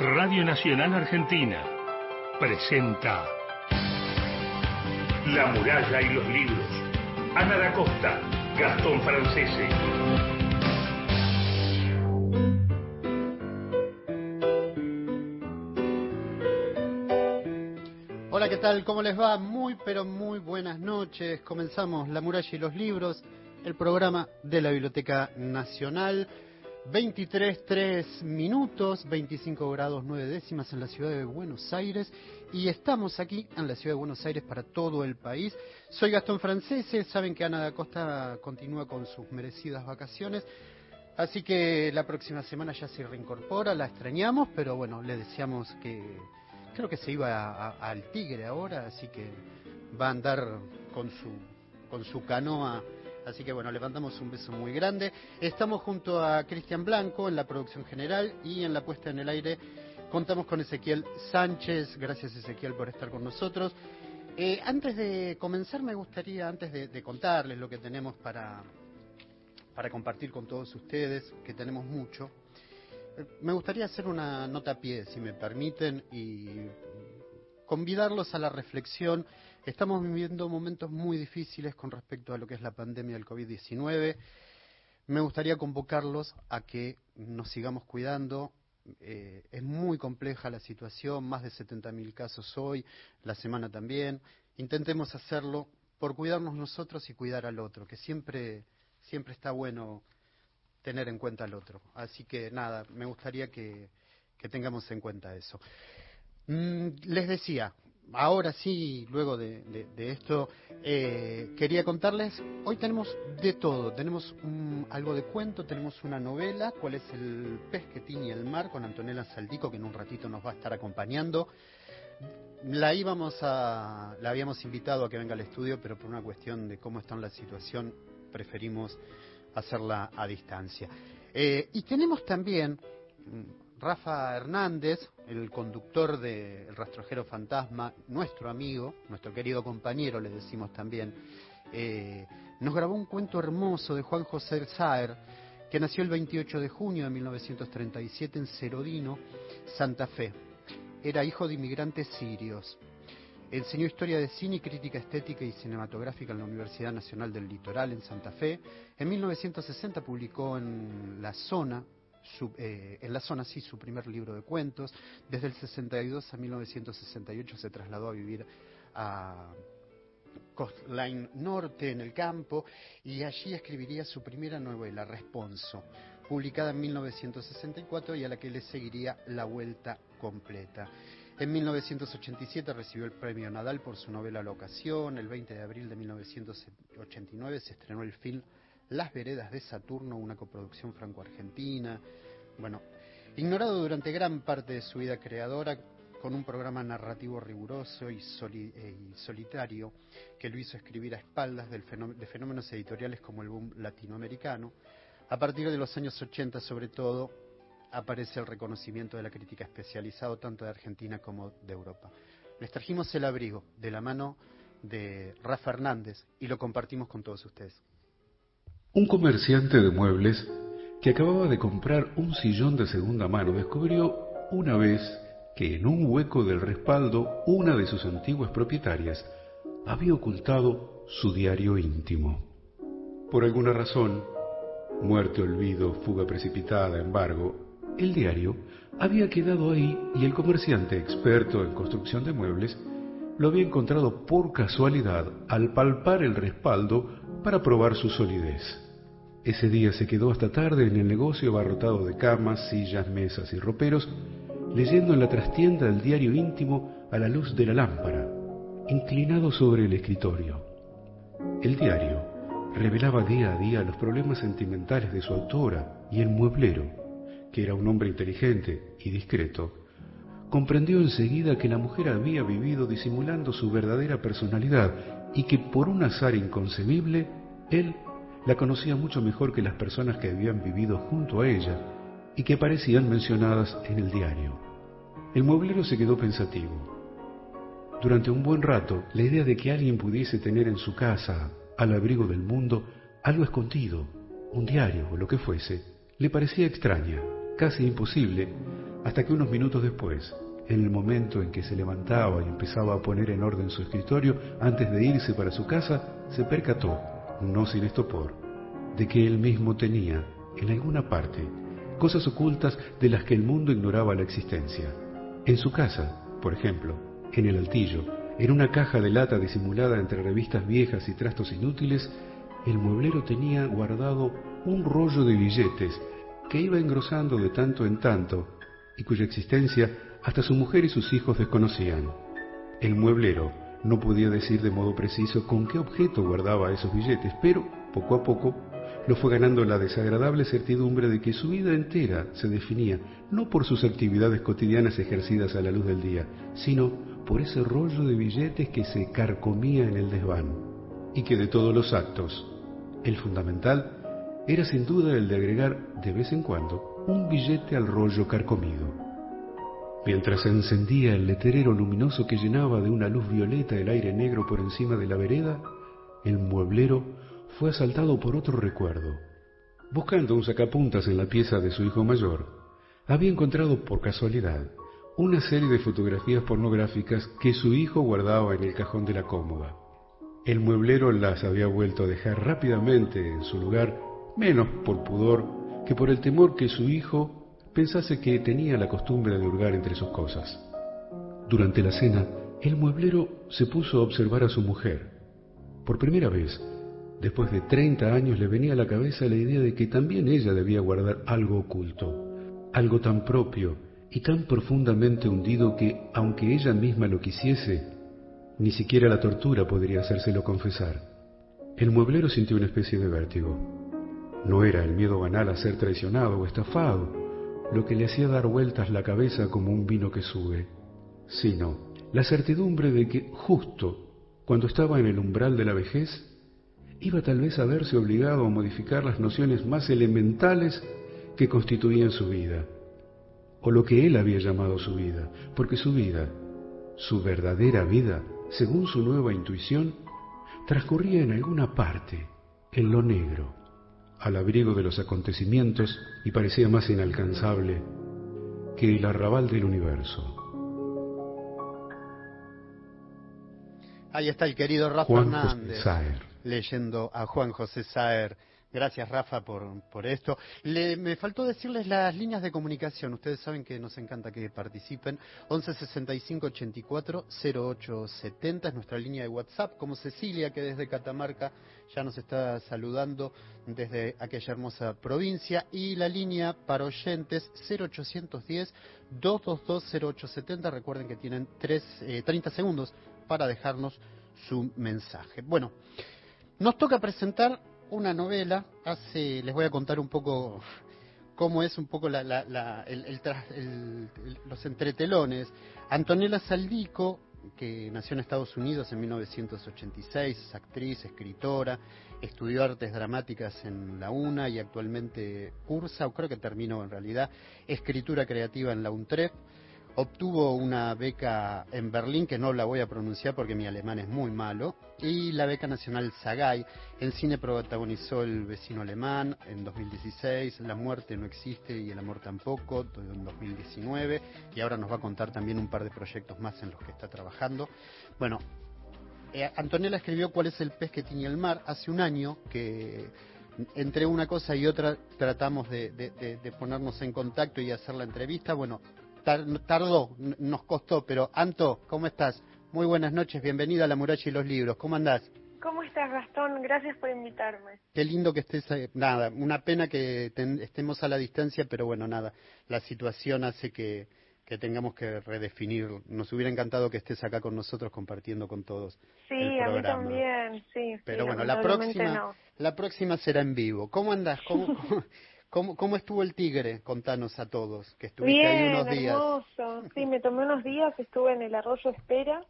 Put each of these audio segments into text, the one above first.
Radio Nacional Argentina presenta La muralla y los libros. Ana da Costa, Gastón Francese. Hola, ¿qué tal? ¿Cómo les va? Muy, pero muy buenas noches. Comenzamos La muralla y los libros, el programa de la Biblioteca Nacional. 23, 3 minutos, 25 grados 9 décimas en la ciudad de Buenos Aires y estamos aquí en la ciudad de Buenos Aires para todo el país. Soy Gastón Francese, saben que Ana da Costa continúa con sus merecidas vacaciones, así que la próxima semana ya se reincorpora, la extrañamos, pero bueno, le deseamos que creo que se iba al Tigre ahora, así que va a andar con su, con su canoa Así que bueno, levantamos un beso muy grande. Estamos junto a Cristian Blanco en la producción general y en la puesta en el aire contamos con Ezequiel Sánchez. Gracias Ezequiel por estar con nosotros. Eh, antes de comenzar me gustaría, antes de, contarles lo que tenemos para, para compartir con todos ustedes, que tenemos mucho, eh, me gustaría hacer una nota a pie, si me permiten, y convidarlos a la reflexión Estamos viviendo momentos muy difíciles con respecto a lo que es la pandemia del COVID-19. Me gustaría convocarlos a que nos sigamos cuidando. Eh, es muy compleja la situación, más de 70.000 casos hoy, la semana también. Intentemos hacerlo por cuidarnos nosotros y cuidar al otro, que siempre, siempre está bueno tener en cuenta al otro. Así que nada, me gustaría que, tengamos en cuenta eso. Mm, les decía, ahora sí, luego de, esto, eh, quería contarles, hoy tenemos de todo, tenemos algo de cuento, tenemos una novela, cuál es el pez que tiñe el mar, con Antonella Saldico, que en un ratito nos va a estar acompañando. La íbamos a, la habíamos invitado a que venga al estudio, pero por una cuestión de cómo está la situación, preferimos hacerla a distancia. Eh, y tenemos también Rafa Hernández, el conductor de El Rastrojero Fantasma, nuestro amigo, nuestro querido compañero, le decimos también, eh, nos grabó un cuento hermoso de Juan José Saer, que nació el 28 de junio de 1937 en Cerodino, Santa Fe. Era hijo de inmigrantes sirios. Enseñó historia de cine y crítica estética y cinematográfica en la Universidad Nacional del Litoral en Santa Fe. En 1960 publicó en La Zona, eh, en la zona sí su primer libro de cuentos. Desde el 62 a 1968 se trasladó a vivir a Coastline Norte, en el campo, y allí escribiría su primera novela, Responso, publicada en 1964 y a la que le seguiría La Vuelta Completa. En 1987 recibió el premio Nadal por su novela La Ocasión. El 20 de abril de 1989 se estrenó el film las veredas de Saturno, una coproducción franco-argentina. Bueno, ignorado durante gran parte de su vida creadora, con un programa narrativo riguroso y, eh, solitario que lo hizo escribir a espaldas de fenómenos editoriales como el boom latinoamericano, a partir de los años 80 sobre todo aparece el reconocimiento de la crítica especializada tanto de Argentina como de Europa. Les trajimos el abrigo de la mano de Rafa Hernández y lo compartimos con todos ustedes. Un comerciante de muebles que acababa de comprar un sillón de segunda mano descubrió una vez que en un hueco del respaldo una de sus antiguas propietarias había ocultado su diario íntimo. Por alguna razón, muerte, olvido, fuga precipitada, embargo, el diario había quedado ahí y el comerciante experto en construcción de muebles lo había encontrado por casualidad al palpar el respaldo para probar su solidez. Ese día se quedó hasta tarde en el negocio abarrotado de camas, sillas, mesas y roperos, leyendo en la trastienda el diario íntimo a la luz de la lámpara, inclinado sobre el escritorio. El diario revelaba día a día los problemas sentimentales de su autora y el mueblero, que era un hombre inteligente y discreto, comprendió enseguida que la mujer había vivido disimulando su verdadera personalidad y que por un azar inconcebible él la conocía mucho mejor que las personas que habían vivido junto a ella y que aparecían mencionadas en el diario. El mueblero se quedó pensativo. Durante un buen rato, la idea de que alguien pudiese tener en su casa, al abrigo del mundo, algo escondido, un diario o lo que fuese, le parecía extraña, casi imposible, hasta que unos minutos después, en el momento en que se levantaba y empezaba a poner en orden su escritorio antes de irse para su casa, se percató, no sin estopor, de que él mismo tenía, en alguna parte, cosas ocultas de las que el mundo ignoraba la existencia. En su casa, por ejemplo, en el altillo, en una caja de lata disimulada entre revistas viejas y trastos inútiles, el mueblero tenía guardado un rollo de billetes que iba engrosando de tanto en tanto y cuya existencia hasta su mujer y sus hijos desconocían. El mueblero no podía decir de modo preciso con qué objeto guardaba esos billetes, pero poco a poco lo fue ganando la desagradable certidumbre de que su vida entera se definía no por sus actividades cotidianas ejercidas a la luz del día, sino por ese rollo de billetes que se carcomía en el desván, y que de todos los actos, el fundamental era sin duda el de agregar de vez en cuando un billete al rollo carcomido. Mientras se encendía el leterero luminoso que llenaba de una luz violeta el aire negro por encima de la vereda, el mueblero fue asaltado por otro recuerdo. Buscando un sacapuntas en la pieza de su hijo mayor, había encontrado por casualidad una serie de fotografías pornográficas que su hijo guardaba en el cajón de la cómoda. El mueblero las había vuelto a dejar rápidamente en su lugar, menos por pudor que por el temor que su hijo pensase que tenía la costumbre de hurgar entre sus cosas. Durante la cena, el mueblero se puso a observar a su mujer. Por primera vez, después de treinta años, le venía a la cabeza la idea de que también ella debía guardar algo oculto, algo tan propio y tan profundamente hundido que, aunque ella misma lo quisiese, ni siquiera la tortura podría hacérselo confesar. El mueblero sintió una especie de vértigo. No era el miedo banal a ser traicionado o estafado lo que le hacía dar vueltas la cabeza como un vino que sube, sino la certidumbre de que justo cuando estaba en el umbral de la vejez, iba tal vez a verse obligado a modificar las nociones más elementales que constituían su vida o lo que él había llamado su vida, porque su vida, su verdadera vida, según su nueva intuición, transcurría en alguna parte, en lo negro, al abrigo de los acontecimientos y parecía más inalcanzable que el arrabal del universo. Ahí está el querido Rafa Hernández leyendo a Juan José Saer Gracias, Rafa, por, por esto. me faltó decirles las líneas de comunicación. Ustedes saben que nos encanta que participen. 11 65 84 08 70 es nuestra línea de WhatsApp. Como Cecilia, que desde Catamarca ya nos está saludando desde aquella hermosa provincia. Y la línea para oyentes 0810 222 0870. Recuerden que tienen tres, 30 eh, segundos para dejarnos su mensaje. Bueno, nos toca presentar una novela, hace, les voy a contar un poco cómo es un poco la, los entretelones. Antonella Saldico, que nació en Estados Unidos en 1986, es actriz, escritora, estudió artes dramáticas en la UNA y actualmente cursa, o creo que terminó en realidad, escritura creativa en la UNTREP obtuvo una beca en Berlín, que no la voy a pronunciar porque mi alemán es muy malo, y la beca nacional Sagay. En cine protagonizó El vecino alemán en 2016, La muerte no existe y el amor tampoco en 2019, y ahora nos va a contar también un par de proyectos más en los que está trabajando. Bueno, eh, Antonella escribió ¿Cuál es el pez que tiene el mar? hace un año que entre una cosa y otra tratamos de, de ponernos en contacto y hacer la entrevista. Bueno, tardó, nos costó, pero Anto, ¿cómo estás? Muy buenas noches, bienvenida a La Muralla y los Libros, ¿cómo andás? ¿Cómo estás, Gastón? Gracias por invitarme. Qué lindo que estés, eh, nada, una pena que estemos a la distancia, pero bueno, nada, la situación hace que, tengamos que redefinir. Nos hubiera encantado que estés acá con nosotros compartiendo con todos. Sí, a mí también, sí. Pero bueno, la próxima, la próxima será en vivo. ¿Cómo andás? ¿Cómo, cómo, ¿Cómo, ¿Cómo estuvo el Tigre? Contanos a todos, que estuviste ahí unos días. hermoso. Sí, me tomé unos días, estuve en el Arroyo Espera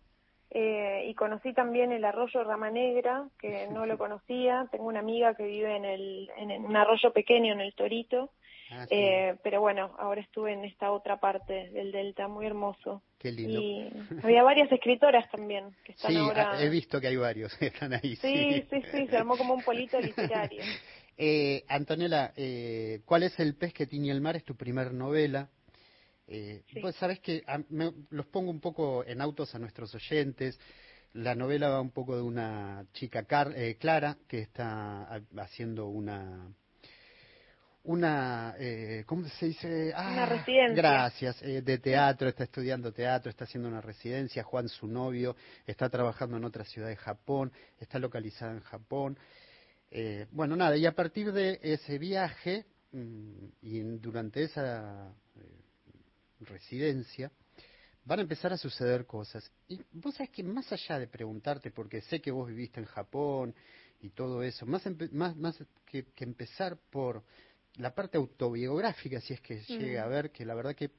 eh, y conocí también el Arroyo Rama Negra, que no lo conocía. Tengo una amiga que vive en, el, en un arroyo pequeño, en el Torito. Ah, eh, pero bueno, ahora estuve en esta otra parte del delta, muy hermoso. Qué lindo. Y había varias escritoras también que están sí, ahora. he visto que hay varios que están ahí. Sí, sí, sí, se armó como un polito literario. Eh, Antonella, eh, ¿cuál es el pez que tiene el mar? Es tu primer novela. Eh, Pues sabes que los pongo un poco en autos a nuestros oyentes. La novela va un poco de una chica eh, Clara que está haciendo una una, eh, ¿cómo se dice? una ah, residencia. Gracias, eh, de teatro, está estudiando teatro, está haciendo una residencia, Juan su novio, está trabajando en otra ciudad de Japón, está localizada en Japón. Eh, bueno, nada, y a partir de ese viaje mm, y durante esa residencia, van a empezar a suceder cosas. Y vos sabés que más allá de preguntarte, porque sé que vos viviste en Japón y todo eso, más, más, más que empezar por la parte autobiográfica, si es que llega a ver, que la verdad que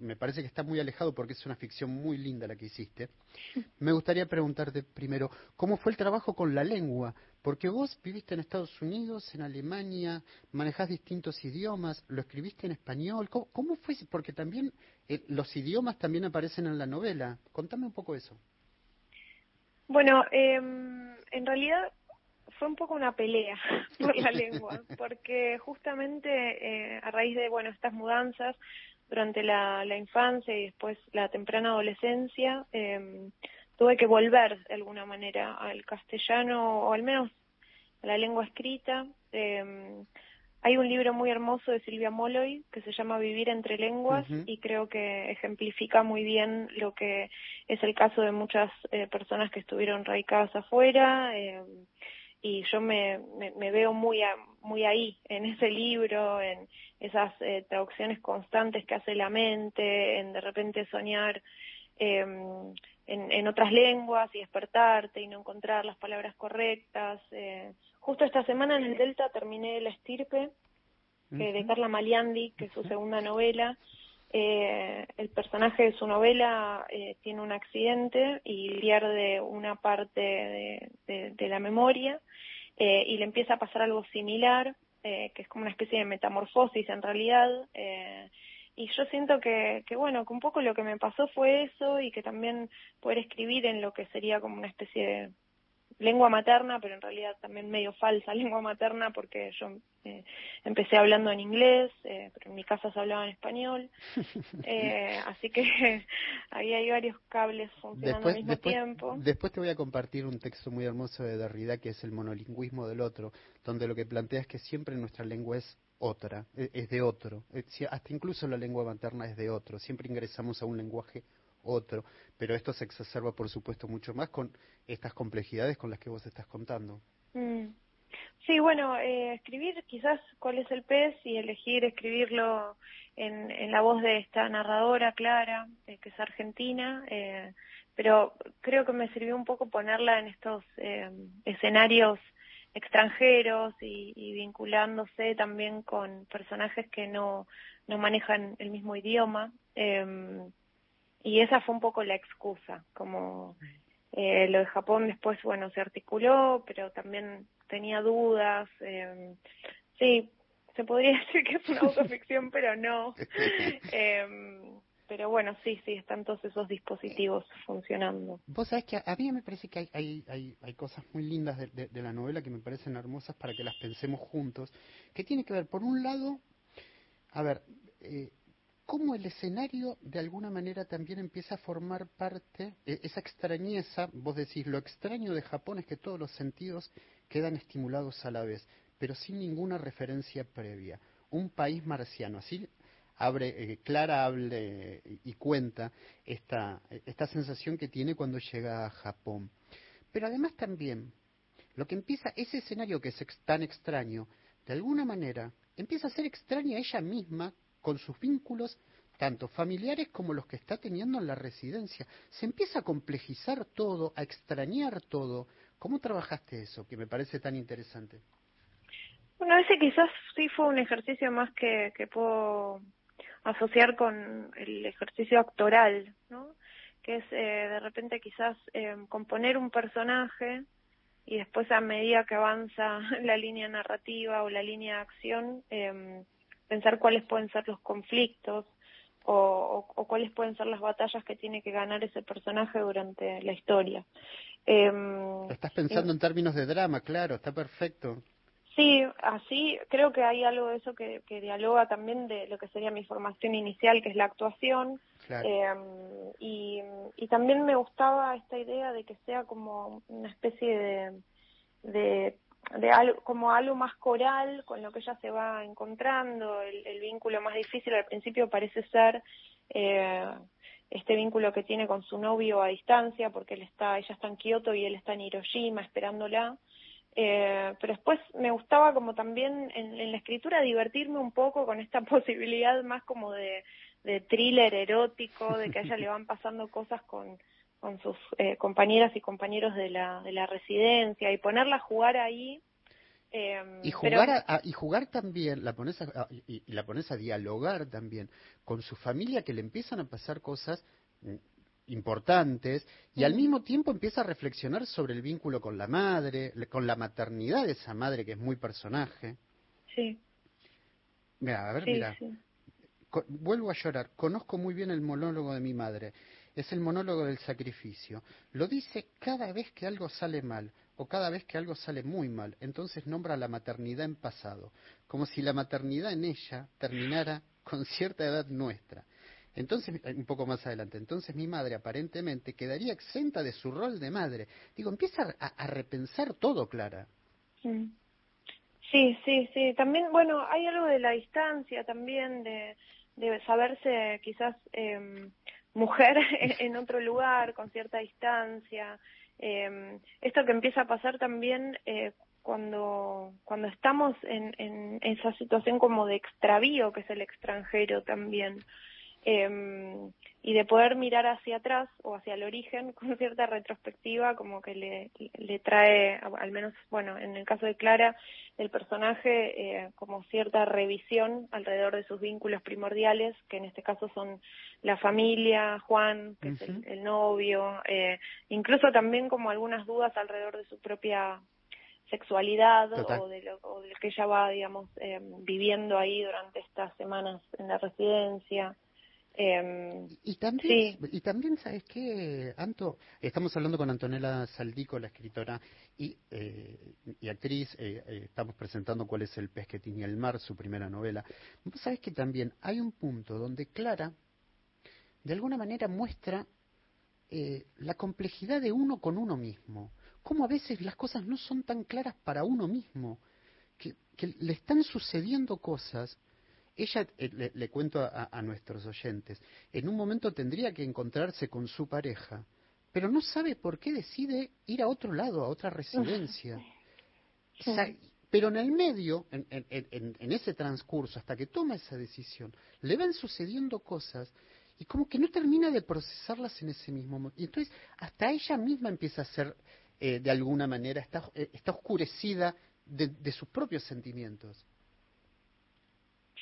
me parece que está muy alejado porque es una ficción muy linda la que hiciste, me gustaría preguntarte primero, ¿cómo fue el trabajo con la lengua? Porque vos viviste en Estados Unidos, en Alemania, manejás distintos idiomas, lo escribiste en español, ¿cómo, fue? Porque también eh, los idiomas también aparecen en la novela. Contame un poco eso. Bueno, em, en realidad fue un poco una pelea por la lengua, porque justamente eh, a raíz de bueno estas mudanzas durante la, la infancia y después la temprana adolescencia, eh, tuve que volver de alguna manera al castellano o al menos a la lengua escrita. Eh, hay un libro muy hermoso de Silvia Molloy que se llama Vivir entre lenguas y creo que ejemplifica muy bien lo que es el caso de muchas eh, personas que estuvieron radicadas afuera. Eh, y yo me, me, veo muy, muy ahí, en ese libro, en esas eh, traducciones constantes que hace la mente, en de repente soñar em, en, en, otras lenguas y despertarte y no encontrar las palabras correctas. Eh. Justo esta semana en el Delta terminé La estirpe de Carla Maliandi, que es su segunda novela, eh, el personaje de su novela eh, tiene un accidente y pierde una parte de, la memoria eh, y le empieza a pasar algo similar, eh, que es como una especie de metamorfosis en realidad. Y yo siento que, que, bueno, que un poco lo que me pasó fue eso y que también poder escribir en lo que sería como una especie de lengua materna, pero en realidad también medio falsa lengua materna porque yo eh, empecé hablando en inglés, eh, pero en mi casa se hablaba en español, eh, así que ahí hay varios cables funcionando al mismo tiempo. Después te voy a compartir un texto muy hermoso de Derrida que es el monolingüismo del otro, donde lo que plantea es que siempre nuestra lengua es otra, e, es de otro, hasta incluso la lengua materna es de otro, siempre ingresamos a un lenguaje otro, pero esto se exacerba, por supuesto, mucho más con estas complejidades con las que vos estás contando. Mm. Sí, bueno, eh, escribir quizás cuál es el pez y elegir escribirlo en, en la voz de esta narradora, Clara, eh, que es argentina, eh, pero creo que me sirvió un poco ponerla en estos eh, escenarios extranjeros y, y, vinculándose también con personajes que no, no manejan el mismo idioma. Eh, y esa fue un poco la excusa, como eh, lo de Japón después, bueno, se articuló, pero también tenía dudas. Eh, sí, se podría decir que es una autoficción, pero no. Eh, pero bueno, sí, sí, están todos esos dispositivos funcionando. Vos sabés que a mí me parece que hay, hay, hay, hay cosas muy lindas de, de, la novela que me parecen hermosas para que las pensemos juntos, que tiene que ver, por un lado, a ver, eh, cómo el escenario de alguna manera también empieza a formar parte, e, esa extrañeza, vos decís, lo extraño de Japón es que todos los sentidos quedan estimulados a la vez, pero sin ninguna referencia previa. Un país marciano, así abre, eh, Clara hable y cuenta esta, esta sensación que tiene cuando llega a Japón. Pero además también, lo que empieza, ese escenario que es tan extraño, de alguna manera, empieza a ser extraña ella misma con sus vínculos tanto familiares como los que está teniendo en la residencia. Se empieza a complejizar todo, a extrañar todo. ¿Cómo trabajaste eso, que me parece tan interesante? Bueno, ese quizás sí fue un ejercicio más que puedo asociar con el ejercicio actoral, ¿no? Que es eh, de repente quizás eh, componer un personaje y después a medida que avanza la línea narrativa o la línea de acción, eh, pensar cuáles pueden ser los conflictos o, o, cuáles pueden ser las batallas que tiene que ganar ese personaje durante la historia. Eh, Estás pensando en términos de drama, claro, está perfecto. Sí, así creo que hay algo de eso que, dialoga también de lo que sería mi formación inicial, que es la actuación. Em, y, también me gustaba esta idea de que sea como una especie de, de, de algo, como algo más coral con lo que ella se va encontrando. El, vínculo más difícil al principio parece ser eh, este vínculo que tiene con su novio a distancia, porque él está, ella está en Kioto y él está en Hiroshima esperándola. Eh, pero después me gustaba como también en, la escritura divertirme un poco con esta posibilidad más como de, de thriller erótico, de que a ella le van pasando cosas con, con sus eh, compañeras y compañeros de la, de la residencia y ponerla a jugar ahí. Eh, y jugar y jugar también la pones y, la pones a dialogar también con su familia que le empiezan a pasar cosas mm, importantes y al mismo tiempo empieza a reflexionar sobre el vínculo con la madre, con la maternidad de esa madre que es muy personaje. Sí. Mira, a ver, mira. Vuelvo a llorar. Conozco muy bien el monólogo de mi madre. Es el monólogo del sacrificio. Lo dice cada vez que algo sale mal o cada vez que algo sale muy mal. Entonces nombra la maternidad en pasado, como si la maternidad en ella terminara con cierta edad nuestra. Entonces, un poco más adelante, entonces mi madre aparentemente quedaría exenta de su rol de madre. Digo, empieza a, repensar todo, Clara. Sí, sí, sí. También, bueno, hay algo de la distancia también, de, de saberse quizás eh, mujer en otro lugar, con cierta distancia. Eh, esto que empieza a pasar también eh, cuando, cuando estamos en, en esa situación como de extravío, que es el extranjero también. Eh, y de poder mirar hacia atrás o hacia el origen con cierta retrospectiva como que le, le trae, al menos, bueno, en el caso de Clara, el personaje eh, como cierta revisión alrededor de sus vínculos primordiales, que en este caso son la familia, Juan, que es el, novio, eh, incluso también como algunas dudas alrededor de su propia sexualidad o de, lo, o de, lo, que ella va, digamos, eh, viviendo ahí durante estas semanas en la residencia. Em, y, también, y también, ¿sabes qué, Anto? Estamos hablando con Antonella Saldico, la escritora y, eh, y actriz. Eh, eh, estamos presentando cuál es el pez que tiene el mar, su primera novela. ¿Sabes que también hay un punto donde Clara, de alguna manera, muestra la complejidad de uno con uno mismo? Cómo a veces las cosas no son tan claras para uno mismo, que, que le están sucediendo cosas ella, eh, le, cuento a, nuestros oyentes, en un momento tendría que encontrarse con su pareja, pero no sabe por qué decide ir a otro lado, a otra residencia. pero en el medio, en, en, ese transcurso, hasta que toma esa decisión, le van sucediendo cosas y como que no termina de procesarlas en ese mismo momento. Y entonces hasta ella misma empieza a ser, eh, de alguna manera, está, eh, está oscurecida de sus propios sentimientos.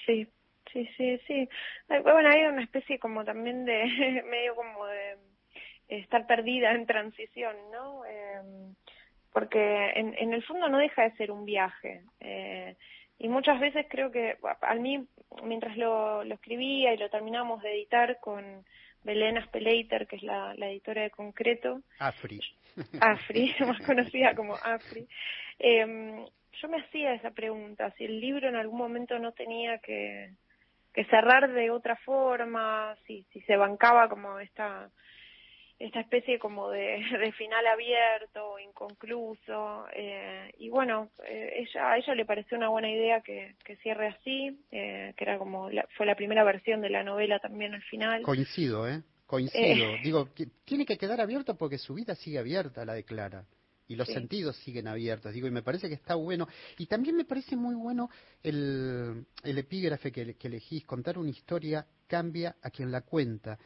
Sí, sí, sí, sí. Bueno, hay una especie como también de, medio como de estar perdida en transición, ¿no? Eh, porque en, en el fondo no deja de ser un viaje. Eh, y muchas veces creo que a mí, mientras lo, lo escribía y lo terminamos de editar con Belén Aspeleiter, que es la, la editora de Concreto. Afri. Afri, más conocida como Afri. Eh, yo me hacía esa pregunta, si el libro en algún momento no tenía que, que cerrar de otra forma, si, si se bancaba como esta esta especie como de, de final abierto, inconcluso, eh, y bueno, eh, ella, a ella le pareció una buena idea que, que cierre así, eh, que era como, fue la primera versión de la novela también al final. Coincido, ¿eh? Coincido. Eh. Digo, tiene que quedar abierto porque su vida sigue abierta, la declara y los sentidos siguen abiertos, digo, y me parece que está bueno. Y también me parece muy bueno el, el epígrafe que, que elegís, contar una historia cambia a quien la cuenta.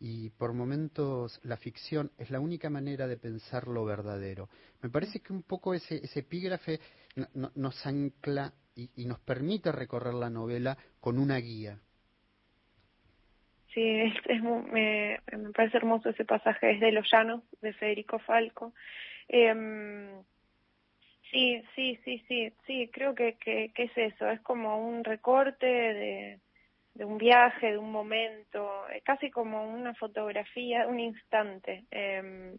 Y por momentos la ficción es la única manera de pensar lo verdadero. Me parece que un poco ese, ese epígrafe nos ancla y, y nos permite recorrer la novela con una guía. Sí, es, es, me, me parece hermoso ese pasaje, es de Los Llanos, de Federico Falco. Eh, sí, sí, sí, sí, sí, creo que, que, que, es eso, es como un recorte de, un viaje, de un momento, eh, casi como una fotografía, un instante. Eh,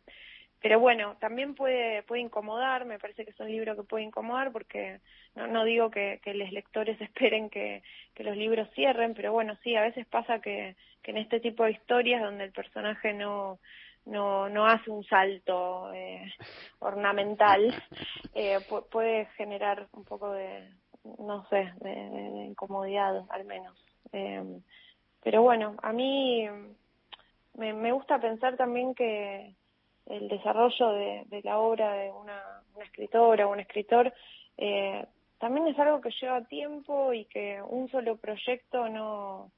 pero bueno, también puede, puede incomodar, me parece que es un libro que puede incomodar porque no, no digo que, que los lectores esperen que, que los libros cierren, pero bueno, sí, a veces pasa que, que en este tipo de historias donde el personaje no, no, no hace un salto eh, ornamental, eh, puede generar un poco de, no sé, de, incomodidad al menos. Eh, pero bueno, a mí me, me gusta pensar también que el desarrollo de, de la obra de una, una, escritora o un escritor eh, también es algo que lleva tiempo y que un solo proyecto no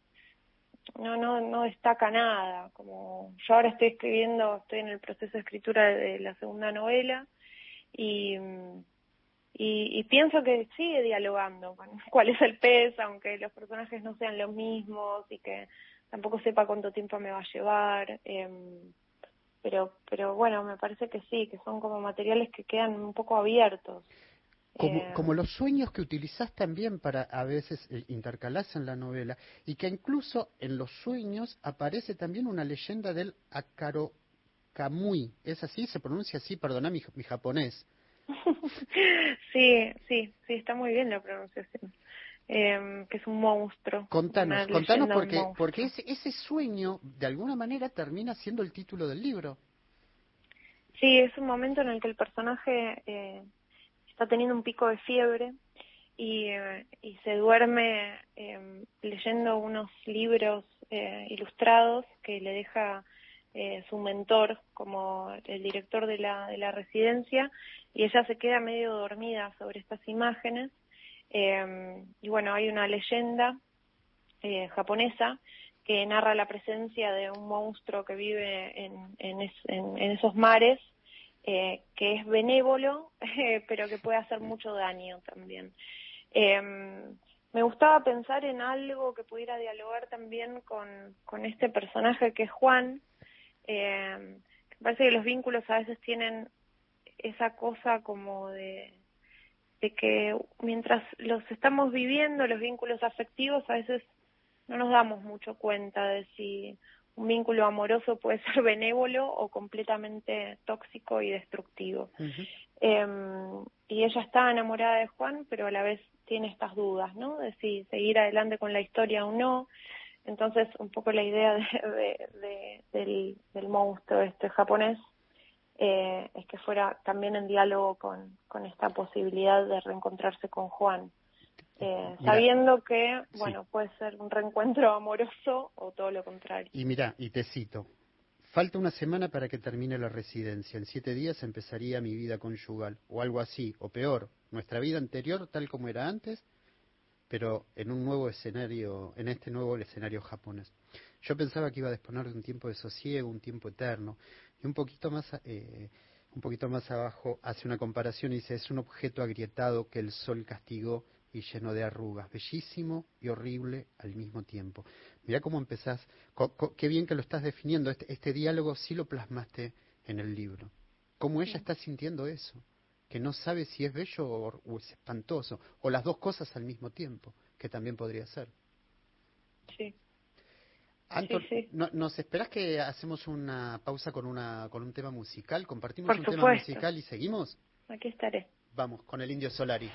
no no no destaca nada como yo ahora estoy escribiendo estoy en el proceso de escritura de la segunda novela y y, y pienso que sigue dialogando con cuál es el pez aunque los personajes no sean los mismos y que tampoco sepa cuánto tiempo me va a llevar eh, pero pero bueno me parece que sí que son como materiales que quedan un poco abiertos como, eh, como los sueños que utilizás también para a veces eh, intercalarse en la novela y que incluso en los sueños aparece también una leyenda del Akaro Kamui. Es así se pronuncia así perdona mi, mi japonés. Sí sí sí está muy bien la pronunciación. Eh, que es un monstruo. Contanos, contanos porque, porque ese, ese sueño de alguna manera termina siendo el título del libro. Sí, es un momento en el que el personaje eh, está teniendo un pico de fiebre y, eh, y se duerme eh, leyendo unos libros eh, ilustrados que le deja eh, su mentor como el director de la, de la residencia y ella se queda medio dormida sobre estas imágenes. Eh, y bueno, hay una leyenda eh, japonesa que narra la presencia de un monstruo que vive en, en, es, en, en esos mares, eh, que es benévolo, eh, pero que puede hacer mucho daño también. Eh, me gustaba pensar en algo que pudiera dialogar también con, con este personaje que es Juan. Me parece que los vínculos a veces tienen esa cosa como de, de que mientras los estamos viviendo, los vínculos afectivos, a veces no nos damos mucho cuenta de si un vínculo amoroso puede ser benévolo o completamente tóxico y destructivo. Uh -huh. eh, y ella está enamorada de Juan, pero a la vez tiene estas dudas, ¿no? De si seguir adelante con la historia o no. Entonces, un poco la idea de, de, de, del, del monstruo este japonés eh, es que fuera también en diálogo con, con esta posibilidad de reencontrarse con Juan. Eh, sabiendo que, bueno, sí. puede ser un reencuentro amoroso o todo lo contrario. Y mira, y te cito, falta una semana para que termine la residencia, en siete días empezaría mi vida conyugal, o algo así, o peor, nuestra vida anterior tal como era antes, pero en un nuevo escenario, en este nuevo escenario japonés. Yo pensaba que iba a disponer de un tiempo de sosiego, un tiempo eterno, y un poquito más eh, un poquito más abajo hace una comparación y dice es un objeto agrietado que el sol castigó y lleno de arrugas, bellísimo y horrible al mismo tiempo. Mira cómo empezás, co, co, qué bien que lo estás definiendo, este, este diálogo sí lo plasmaste en el libro. Cómo ella está sintiendo eso, que no sabe si es bello o, o es espantoso, o las dos cosas al mismo tiempo, que también podría ser. Sí. Anton, sí, sí. ¿no, ¿nos esperas que hacemos una pausa con una con un tema musical? ¿Compartimos Por un supuesto. tema musical y seguimos? Aquí estaré. Vamos, con el Indio Solari.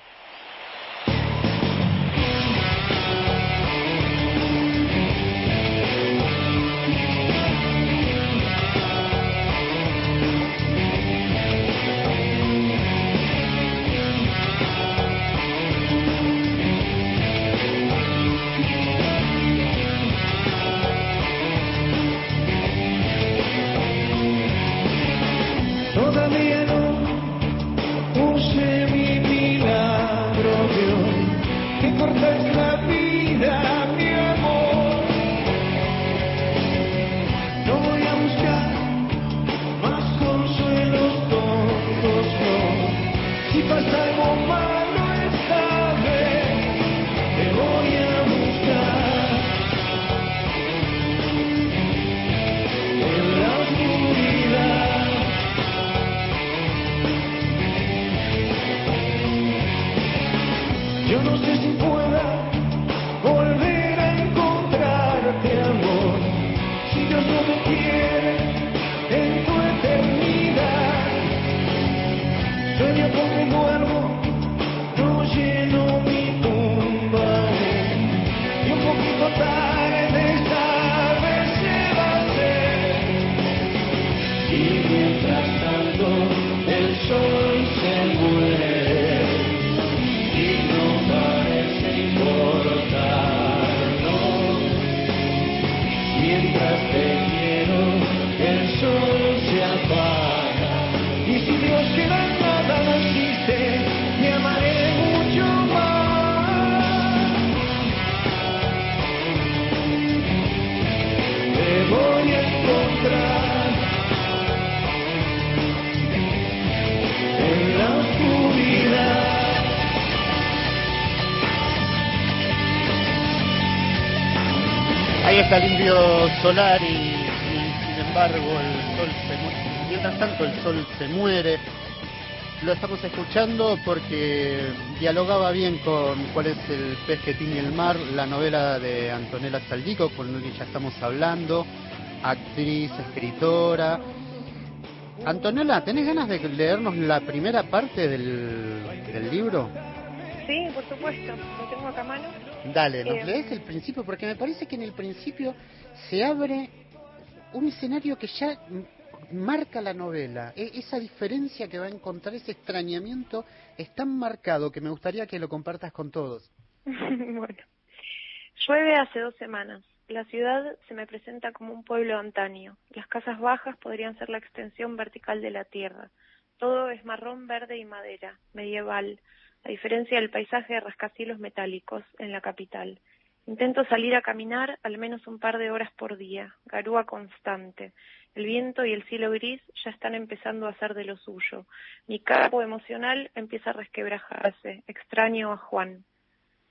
Solar y, sin embargo el sol se muere. Mientras tanto el sol se muere. Lo estamos escuchando porque dialogaba bien con cuál es el pez que tiene el mar, la novela de Antonella Saldico, con la que ya estamos hablando, actriz, escritora. Antonella, ¿tenés ganas de leernos la primera parte del, del libro? Sí, por supuesto, lo tengo acá a mano. Dale, nos eh, lees el principio, porque me parece que en el principio se abre un escenario que ya marca la novela. E, esa diferencia que va a encontrar, ese extrañamiento, es tan marcado que me gustaría que lo compartas con todos. bueno, llueve hace dos semanas. La ciudad se me presenta como un pueblo antaño. Las casas bajas podrían ser la extensión vertical de la tierra. Todo es marrón, verde y madera, medieval, a diferencia del paisaje de rascacielos metálicos en la capital. Intento salir a caminar al menos un par de horas por día, garúa constante. El viento y el cielo gris ya están empezando a hacer de lo suyo. Mi campo emocional empieza a resquebrajarse. Extraño a Juan.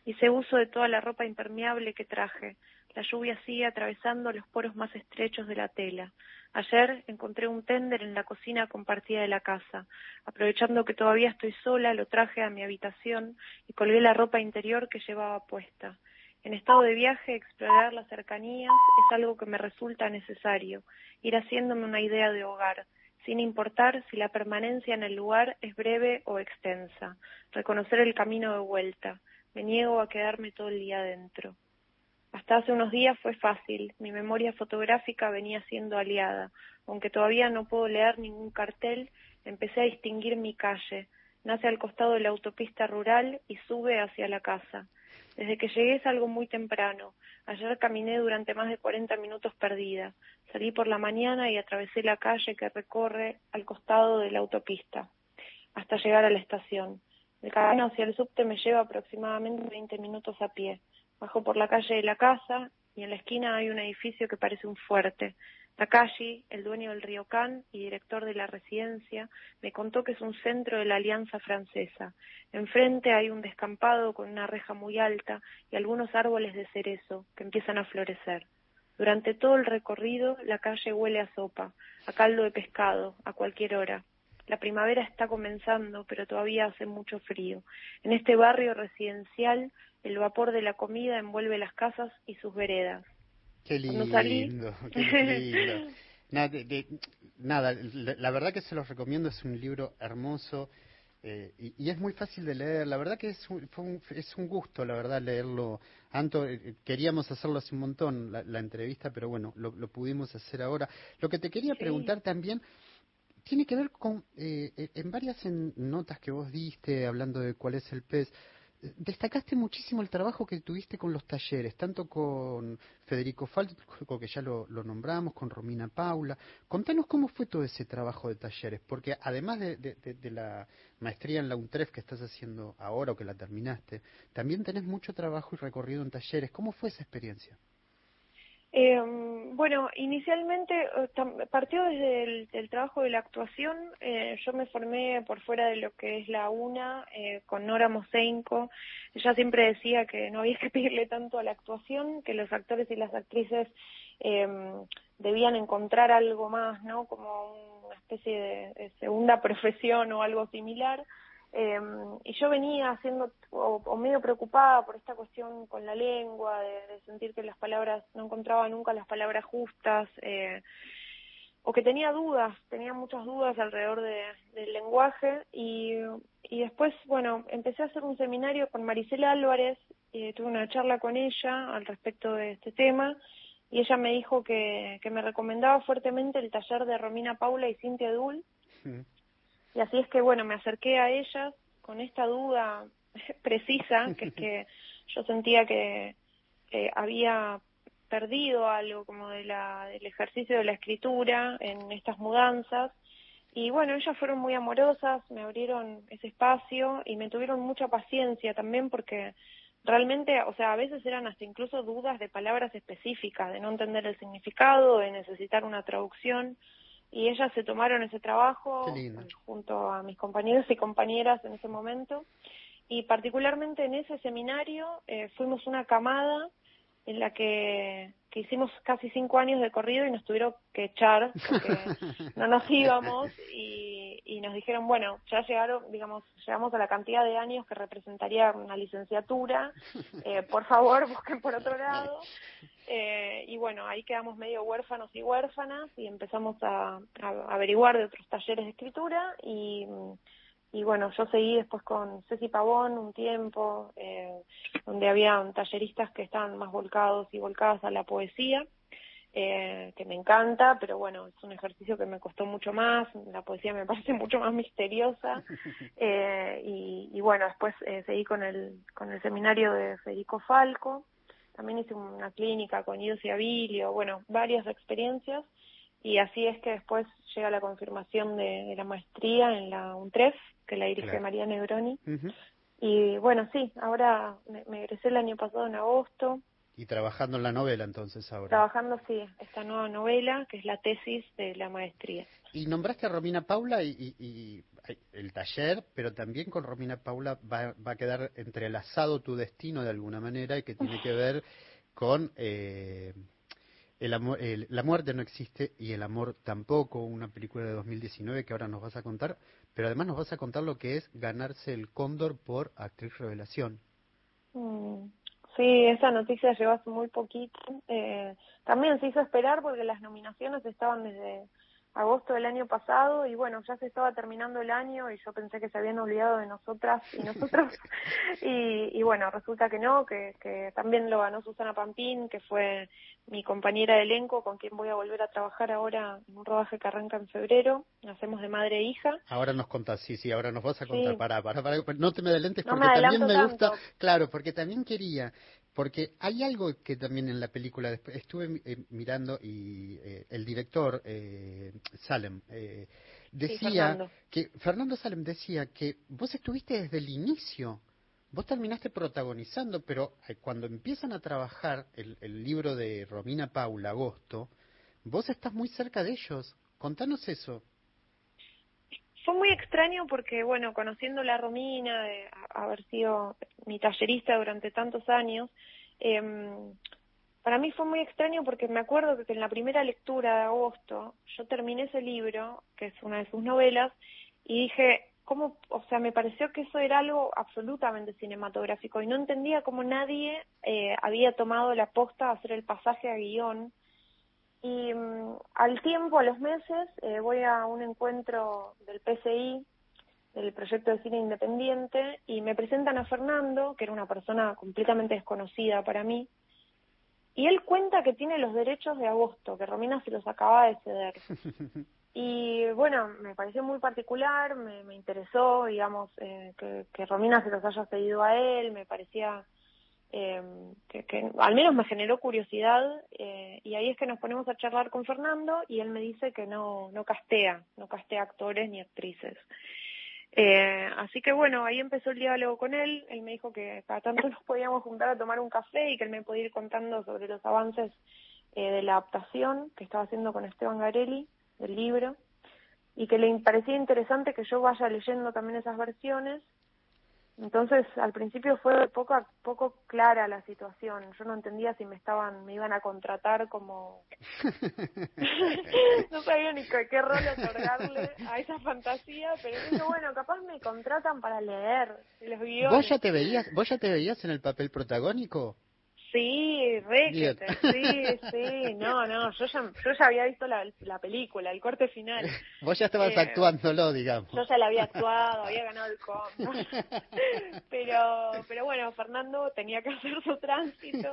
Hice uso de toda la ropa impermeable que traje. La lluvia sigue atravesando los poros más estrechos de la tela. Ayer encontré un tender en la cocina compartida de la casa. Aprovechando que todavía estoy sola, lo traje a mi habitación y colgué la ropa interior que llevaba puesta. En estado de viaje, explorar las cercanías es algo que me resulta necesario, ir haciéndome una idea de hogar, sin importar si la permanencia en el lugar es breve o extensa, reconocer el camino de vuelta. Me niego a quedarme todo el día dentro. Hasta hace unos días fue fácil, mi memoria fotográfica venía siendo aliada. Aunque todavía no puedo leer ningún cartel, empecé a distinguir mi calle. Nace al costado de la autopista rural y sube hacia la casa. Desde que llegué es algo muy temprano. Ayer caminé durante más de 40 minutos perdida. Salí por la mañana y atravesé la calle que recorre al costado de la autopista hasta llegar a la estación. El camino hacia el subte me lleva aproximadamente 20 minutos a pie. Bajo por la calle de la casa y en la esquina hay un edificio que parece un fuerte. Takashi, el dueño del Ryokan y director de la residencia, me contó que es un centro de la Alianza Francesa. Enfrente hay un descampado con una reja muy alta y algunos árboles de cerezo que empiezan a florecer. Durante todo el recorrido la calle huele a sopa, a caldo de pescado, a cualquier hora. La primavera está comenzando, pero todavía hace mucho frío. En este barrio residencial el vapor de la comida envuelve las casas y sus veredas. Qué lindo, qué lindo. Nada, la, verdad que se los recomiendo, es un libro hermoso eh, y, es muy fácil de leer. La verdad que es un, es un gusto, la verdad, leerlo. Anto, eh, queríamos hacerlo hace un montón, la, entrevista, pero bueno, lo, pudimos hacer ahora. Lo que te quería preguntar también tiene que ver con, eh, en varias notas que vos diste, hablando de cuál es el pez, destacaste muchísimo el trabajo que tuviste con los talleres, tanto con Federico Falco, que ya lo, nombramos, con Romina Paula. Contanos cómo fue todo ese trabajo de talleres, porque además de, la maestría en la UNTREF que estás haciendo ahora o que la terminaste, también tenés mucho trabajo y recorrido en talleres. ¿Cómo fue esa experiencia? Eh, bueno, inicialmente eh, partió desde el, trabajo de la actuación. Eh, yo me formé por fuera de lo que es la UNA eh, con Nora Mosenko. Ella siempre decía que no había que pedirle tanto a la actuación, que los actores y las actrices em, debían encontrar algo más, ¿no? Como una especie de segunda profesión o algo similar. Eh, y yo venía haciendo, o, medio preocupada por esta cuestión con la lengua, de, sentir que las palabras, no encontraba nunca las palabras justas, eh, o que tenía dudas, tenía muchas dudas alrededor del lenguaje, y, y después, bueno, empecé a hacer un seminario con Maricela Álvarez, y tuve una charla con ella al respecto de este tema, y ella me dijo que, que me recomendaba fuertemente el taller de Romina Paula y Cintia Dul, y así es que, bueno, me acerqué a ellas con esta duda precisa, que es que yo sentía que había perdido algo como de la, del ejercicio de la escritura en estas mudanzas. Y bueno, ellas fueron muy amorosas, me abrieron ese espacio y me tuvieron mucha paciencia también porque realmente, o sea, a veces eran hasta incluso dudas de palabras específicas, de no entender el significado, de necesitar una traducción y ellas se tomaron ese trabajo junto a mis compañeros y compañeras en ese momento. Y particularmente en ese seminario eh, fuimos una camada en la que que hicimos casi cinco años de corrido y nos tuvieron que echar porque no nos íbamos y, y nos dijeron, bueno, ya llegaron, digamos, llegamos a la cantidad de años que representaría una licenciatura, eh, por favor busquen por otro lado. Eh, y bueno, ahí quedamos medio huérfanos y huérfanas y empezamos a, a averiguar de otros talleres de escritura y y bueno, yo seguí después con Ceci Pavón un tiempo, eh, donde había talleristas que estaban más volcados y volcadas a la poesía, eh, que me encanta, pero bueno, es un ejercicio que me costó mucho más, la poesía me parece mucho más misteriosa, eh, y, y, bueno, después eh, seguí con el, con el seminario de Federico Falco, también hice una clínica con Idos y Abilio, bueno, varias experiencias, y así es que después llega la confirmación de, de la maestría en la UNTREF, que la dirige María Negroni. Y bueno, sí, ahora me, me, egresé el año pasado en agosto. Y trabajando en la novela entonces ahora. Trabajando, sí, esta nueva novela, que es la tesis de la maestría. Y nombraste a Romina Paula y, y, y el taller, pero también con Romina Paula va, va, a quedar entrelazado tu destino de alguna manera y que tiene que ver con... Eh, el amor, el, la muerte no existe y el amor tampoco, una película de 2019 que ahora nos vas a contar, pero además nos vas a contar lo que es ganarse el cóndor por actriz revelación. Mm, sí, esa noticia llegó hace muy poquito. Eh, también se hizo esperar porque las nominaciones estaban desde agosto del año pasado y bueno, ya se estaba terminando el año y yo pensé que se habían olvidado de nosotras y nosotros y, y bueno, resulta que no, que, que también lo ganó Susana Pampín, que fue mi compañera de elenco con quien voy a volver a trabajar ahora en un rodaje que arranca en febrero, hacemos de madre e hija. Ahora nos contás, sí, sí, ahora nos vas a contar, sí. para, para, para, no te me adelentes porque no me también me gusta, claro, porque también quería porque hay algo que también en la película estuve eh, mirando y eh, el director eh, Salem eh, decía sí, Fernando. que Fernando Salem decía que vos estuviste desde el inicio vos terminaste protagonizando pero eh, cuando empiezan a trabajar el, el libro de Romina Paula Agosto vos estás muy cerca de ellos contanos eso fue muy extraño porque, bueno, conociendo la Romina, de haber sido mi tallerista durante tantos años, eh, para mí fue muy extraño porque me acuerdo que en la primera lectura de agosto yo terminé ese libro, que es una de sus novelas, y dije, ¿cómo? O sea, me pareció que eso era algo absolutamente cinematográfico y no entendía cómo nadie eh, había tomado la posta a hacer el pasaje a guion y um, al tiempo, a los meses, eh, voy a un encuentro del PCI, del proyecto de cine independiente, y me presentan a Fernando, que era una persona completamente desconocida para mí, y él cuenta que tiene los derechos de agosto, que Romina se los acaba de ceder. Y bueno, me pareció muy particular, me, me interesó, digamos, eh, que, que Romina se los haya cedido a él, me parecía eh, que, al menos me generó curiosidad eh, y ahí es que nos ponemos a charlar con Fernando y él me dice que no, no castea, no castea actores ni actrices. Eh, así que bueno, ahí empezó el diálogo con él, él me dijo que cada tanto nos podíamos juntar a tomar un café y que él me podía ir contando sobre los avances eh, de la adaptación que estaba haciendo con Esteban Garelli del libro y que le parecía interesante que yo vaya leyendo también esas versiones entonces, al principio fue poco poco clara la situación. Yo no entendía si me estaban me iban a contratar como no sabía ni qué, qué rol otorgarle a esa fantasía, pero dije, bueno, capaz me contratan para leer los guiones. ¿Vos ya te veías, vos ya te veías en el papel protagónico? Sí, requete, sí, sí, no, no, yo ya, yo ya había visto la, la película, el corte final. Vos ya estabas eh, actuándolo, digamos. Yo ya la había actuado, había ganado el com. ¿no? Pero, pero bueno, Fernando tenía que hacer su tránsito.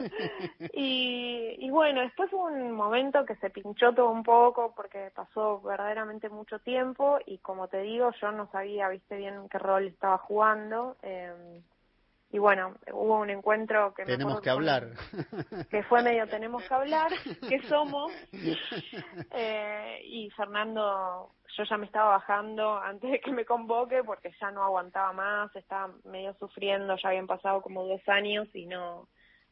Y, y bueno, después hubo un momento que se pinchó todo un poco porque pasó verdaderamente mucho tiempo y como te digo, yo no sabía, viste bien qué rol estaba jugando. Eh, y bueno, hubo un encuentro que tenemos que hablar. que fue medio tenemos que hablar que somos eh, y Fernando yo ya me estaba bajando antes de que me convoque porque ya no aguantaba más estaba medio sufriendo ya habían pasado como dos años y no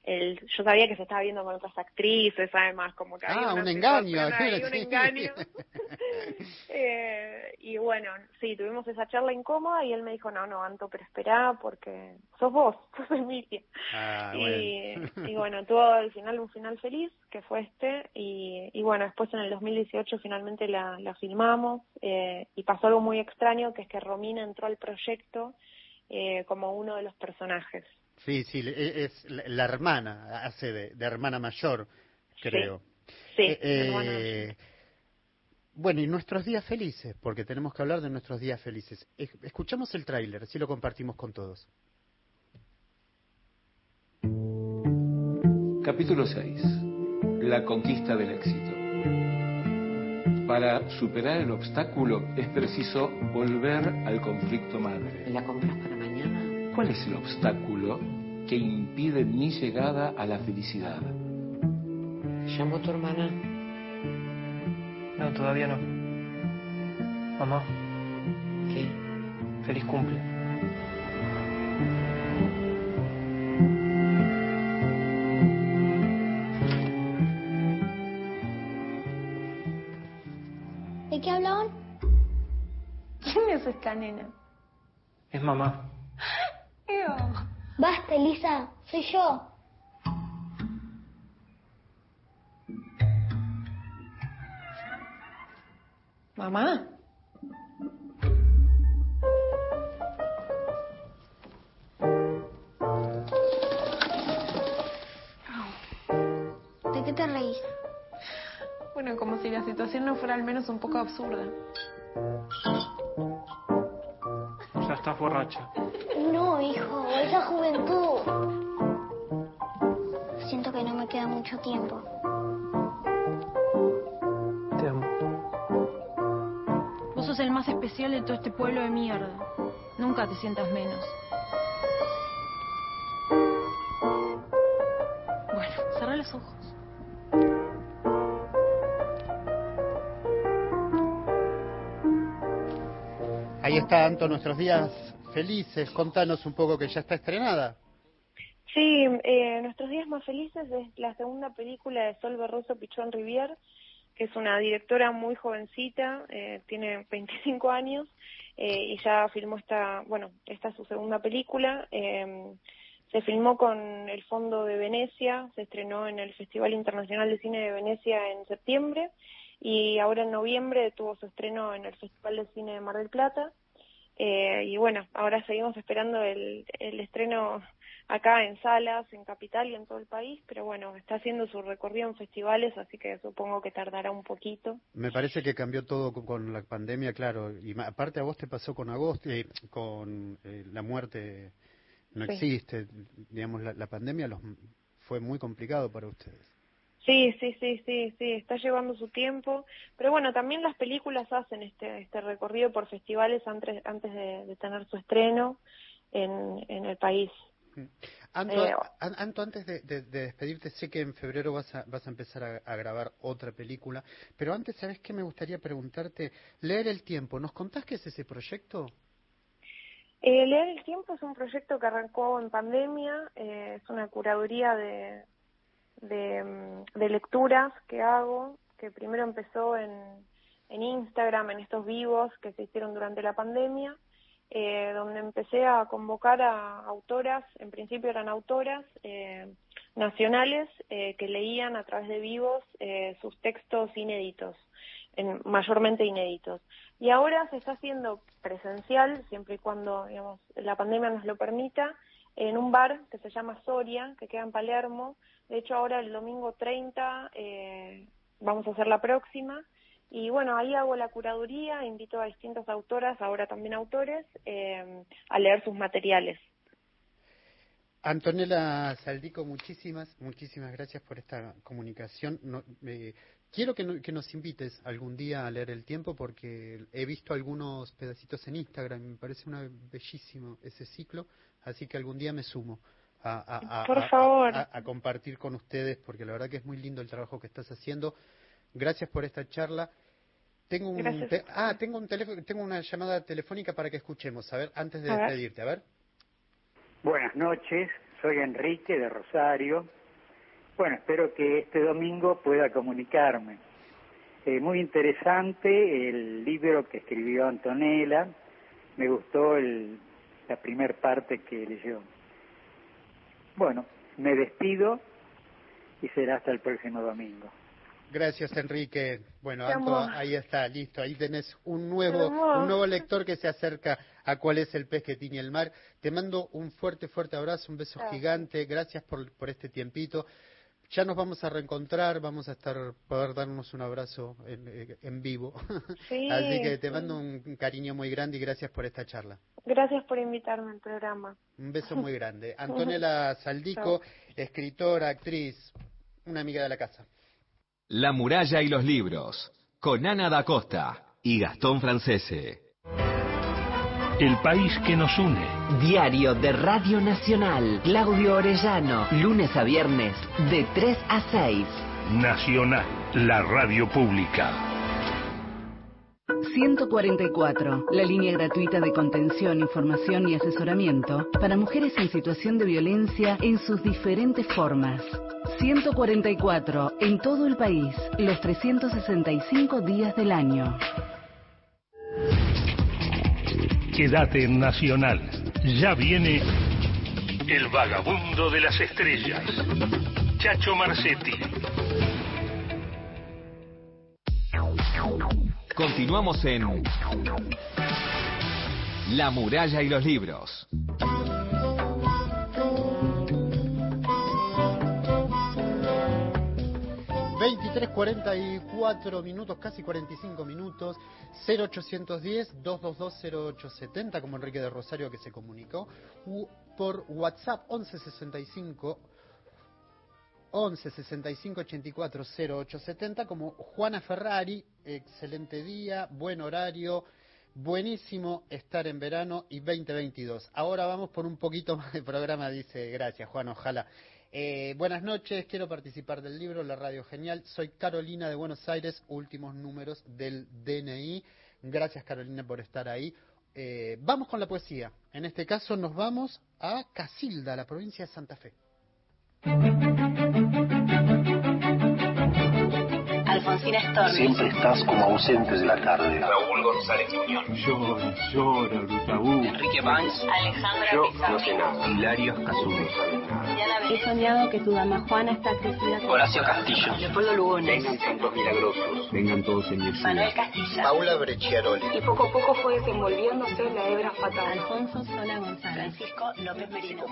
el, yo sabía que se estaba viendo con otras actrices, además, como que ah, un engaño, un engaño. eh, y bueno, sí, tuvimos esa charla incómoda y él me dijo, no, no, Anto, pero espera porque sos vos, sos Emilia. Ah, y, y bueno, tuvo al final un final feliz, que fue este, y, y bueno, después en el 2018 finalmente la, la filmamos eh, y pasó algo muy extraño, que es que Romina entró al proyecto eh, como uno de los personajes. Sí, sí, e, es la hermana, hace de, hermana mayor, creo. Sí, eh, eh bueno, y nuestros días felices, porque tenemos que hablar de nuestros días felices. Escuchamos el tráiler, así lo compartimos con todos. Capítulo 6. La conquista del éxito. Para superar el obstáculo es preciso volver al conflicto madre. ¿La compras para mañana? ¿Cuál es el obstáculo que impide mi llegada a la felicidad? ¿Llamo a tu hermana? No, todavía no. Mamá. ¿Qué? Feliz cumple. ¿De qué hablaban? ¿Quién es esta nena? Es mamá. Basta, Elisa, soy yo. Mamá. ¿De qué te reís? Bueno, como si la situación no fuera al menos un poco absurda. Ya estás borracha. No, hijo, esa juventud. Siento que no me queda mucho tiempo. Te amo. Vos sos el más especial de todo este pueblo de mierda. Nunca te sientas menos. Bueno, cerrá los ojos. Ahí está, Anto, nuestros días felices. Contanos un poco que ya está estrenada. Sí, eh, Nuestros días más felices es la segunda película de Sol Barroso Pichón Rivier, que es una directora muy jovencita, eh, tiene 25 años eh, y ya filmó esta, bueno, esta es su segunda película. Eh, se filmó con el Fondo de Venecia, se estrenó en el Festival Internacional de Cine de Venecia en septiembre y ahora en noviembre tuvo su estreno en el Festival de Cine de Mar del Plata. Eh, y bueno, ahora seguimos esperando el, el estreno acá en salas, en Capital y en todo el país, pero bueno, está haciendo su recorrido en festivales, así que supongo que tardará un poquito. Me parece que cambió todo con, la pandemia, claro, y aparte a vos te pasó con agosto, y con eh, la muerte no existe, digamos, la, la pandemia los, fue muy complicado para ustedes. Sí, sí, sí, sí, sí, está llevando su tiempo, pero bueno, también las películas hacen este este recorrido por festivales antes antes de, tener su estreno en, en el país. Anto, eh, Anto antes de, de, despedirte, sé que en febrero vas a, vas a empezar a, a, grabar otra película, pero antes, ¿sabes qué? Me gustaría preguntarte, Leer el Tiempo, ¿nos contás qué es ese proyecto? Eh, Leer el Tiempo es un proyecto que arrancó en pandemia, eh, es una curaduría de, de, mm, de lecturas que hago, que primero empezó en, en Instagram, en estos vivos que se hicieron durante la pandemia, eh, donde empecé a convocar a autoras, en principio eran autoras eh, nacionales eh, que leían a través de vivos eh, sus textos inéditos, en, mayormente inéditos. Y ahora se está haciendo presencial, siempre y cuando digamos, la pandemia nos lo permita, en un bar que se llama Soria, que queda en Palermo, de hecho, ahora el domingo 30 eh, vamos a hacer la próxima. Y bueno, ahí hago la curaduría, invito a distintas autoras, ahora también autores, eh, a leer sus materiales. Antonella Saldico, muchísimas, muchísimas gracias por esta comunicación. No, eh, quiero que, no, que, nos invites algún día a leer el tiempo porque he visto algunos pedacitos en Instagram me parece una bellísimo ese ciclo, así que algún día me sumo a, Por favor. a, compartir con ustedes, porque la verdad que es muy lindo el trabajo que estás haciendo. Gracias por esta charla. Tengo un te, ah, tengo un teléfono, tengo una llamada telefónica para que escuchemos, a ver, antes de a despedirte, a ver. Buenas noches, soy Enrique de Rosario. Bueno, espero que este domingo pueda comunicarme. Eh, muy interesante el libro que escribió Antonella. Me gustó el, la primer parte que leyó. Bueno, me despido y será hasta el próximo domingo. Gracias, Enrique. Bueno, Anto, ahí está, listo. Ahí tenés un nuevo, un nuevo lector que se acerca a cuál es el pez que tiñe el mar. Te mando un fuerte, fuerte abrazo, un beso Gracias. gigante. Gracias por, por este tiempito. Ya nos vamos a reencontrar, vamos a estar, poder darnos un abrazo en, eh, en vivo. Sí, Así que te sí. mando un cariño muy grande y gracias por esta charla. Gracias por invitarme al programa. Un beso muy grande. Antonella Saldico, escritora, actriz, una amiga de la casa. La muralla y los libros, con Ana da Costa y Gastón Francese. El país que nos une. Diario de Radio Nacional. Claudio Orellano. Lunes a viernes, de 3 a 6. Nacional, la radio pública. 144, la línea gratuita de contención, información y asesoramiento para mujeres en situación de violencia en sus diferentes formas. 144, en todo el país, los 365 días del año. Quédate en Nacional. Ya viene El vagabundo de las estrellas. Chacho Marcetti. Continuamos en La muralla y los libros. Veintitrés cuarenta y cuatro minutos, casi 45 minutos, 0810 222 0870 como Enrique de Rosario que se comunicó, por WhatsApp 1165 11 65 84 0870 como Juana Ferrari, excelente día, buen horario, buenísimo estar en verano y 2022. Ahora vamos por un poquito más de programa, dice, gracias Juan, ojalá. Eh, buenas noches, quiero participar del libro La Radio Genial. Soy Carolina de Buenos Aires, últimos números del DNI. Gracias Carolina por estar ahí. Eh, vamos con la poesía. En este caso nos vamos a Casilda, la provincia de Santa Fe. Alfonsina Storni. Siempre estás como ausente de la tarde. Raúl González Muñoz. Llora, llora, Brutaú. Enrique Banks. Alejandra Yo Pizarro. no sé nada. Hilario Azul. He soñado que tu dama Juana está crecida Horacio Castillo. Leopoldo Lugones. Vengan santos milagrosos. Vengan todos en mi Manuel Castilla. Paula Brecciaroli. Y poco a poco fue desenvolviéndose la hebra fatal. Alfonso Sola González. Francisco López Merino.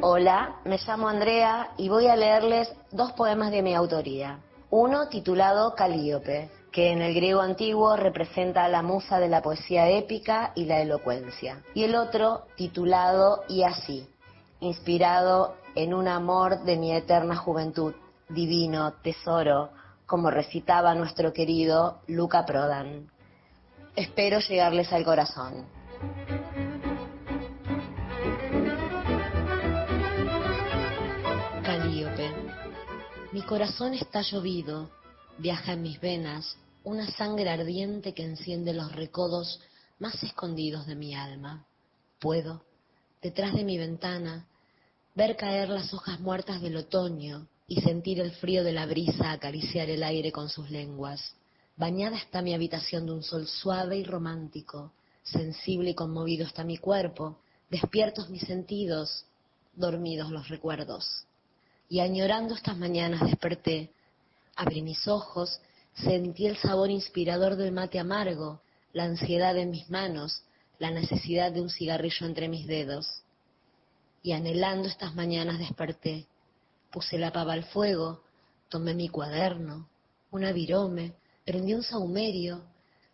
Hola, me llamo Andrea y voy a leerles dos poemas de mi autoría. Uno titulado Calíope, que en el griego antiguo representa a la musa de la poesía épica y la elocuencia. Y el otro titulado Y así, inspirado en un amor de mi eterna juventud, divino, tesoro, como recitaba nuestro querido Luca Prodan. Espero llegarles al corazón. Calíope. Mi corazón está llovido, viaja en mis venas una sangre ardiente que enciende los recodos más escondidos de mi alma. Puedo, detrás de mi ventana, ver caer las hojas muertas del otoño y sentir el frío de la brisa acariciar el aire con sus lenguas. Bañada está mi habitación de un sol suave y romántico, sensible y conmovido está mi cuerpo, despiertos mis sentidos, dormidos los recuerdos. Y añorando estas mañanas desperté, abrí mis ojos, sentí el sabor inspirador del mate amargo, la ansiedad en mis manos, la necesidad de un cigarrillo entre mis dedos. Y anhelando estas mañanas desperté, puse la pava al fuego, tomé mi cuaderno, un avirome, prendí un saumerio,